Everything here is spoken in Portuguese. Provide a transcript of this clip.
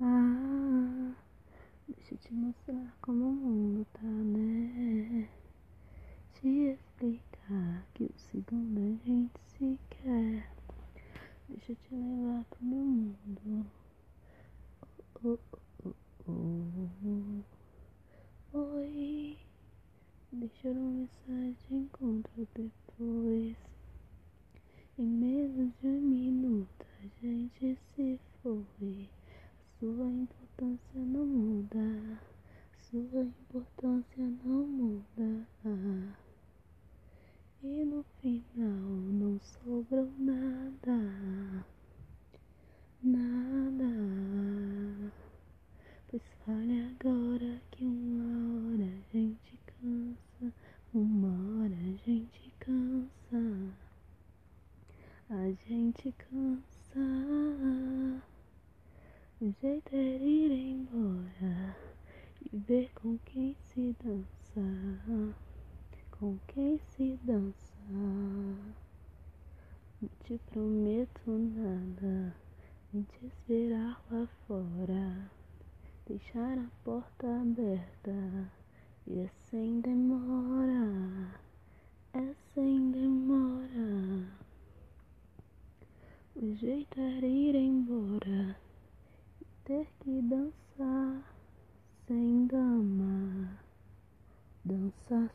Ah, deixa eu te mostrar como o mundo tá, né? Te explicar que o segundo a gente se quer. Deixa eu te levar pro meu mundo. Oh, oh, oh, oh. Oi, deixa uma mensagem, encontro depois. Em menos de um E no final não sobrou nada, nada. Pois fale agora que uma hora a gente cansa, uma hora a gente cansa, a gente cansa. O jeito é ir embora e ver com quem se dança, com quem se dança. Não te prometo nada, nem te esperar lá fora, deixar a porta aberta e é sem demora, é sem demora. O jeito é ir embora ter que dançar sem dama, dançar